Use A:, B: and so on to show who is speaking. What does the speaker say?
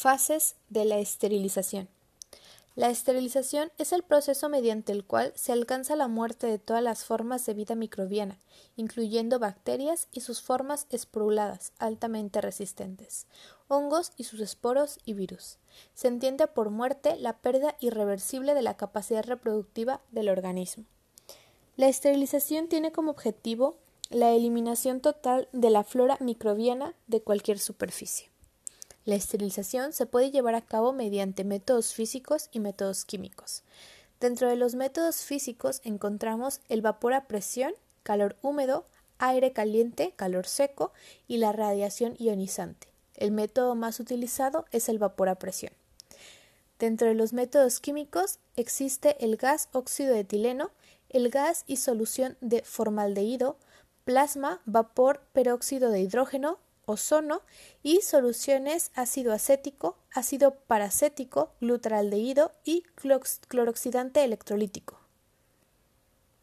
A: Fases de la esterilización. La esterilización es el proceso mediante el cual se alcanza la muerte de todas las formas de vida microbiana, incluyendo bacterias y sus formas esporuladas altamente resistentes, hongos y sus esporos y virus. Se entiende por muerte la pérdida irreversible de la capacidad reproductiva del organismo. La esterilización tiene como objetivo la eliminación total de la flora microbiana de cualquier superficie. La esterilización se puede llevar a cabo mediante métodos físicos y métodos químicos. Dentro de los métodos físicos encontramos el vapor a presión, calor húmedo, aire caliente, calor seco y la radiación ionizante. El método más utilizado es el vapor a presión. Dentro de los métodos químicos existe el gas óxido de etileno, el gas y solución de formaldehído, plasma, vapor peróxido de hidrógeno, ozono y soluciones ácido acético, ácido paracético, glutaraldehído y cloroxidante electrolítico.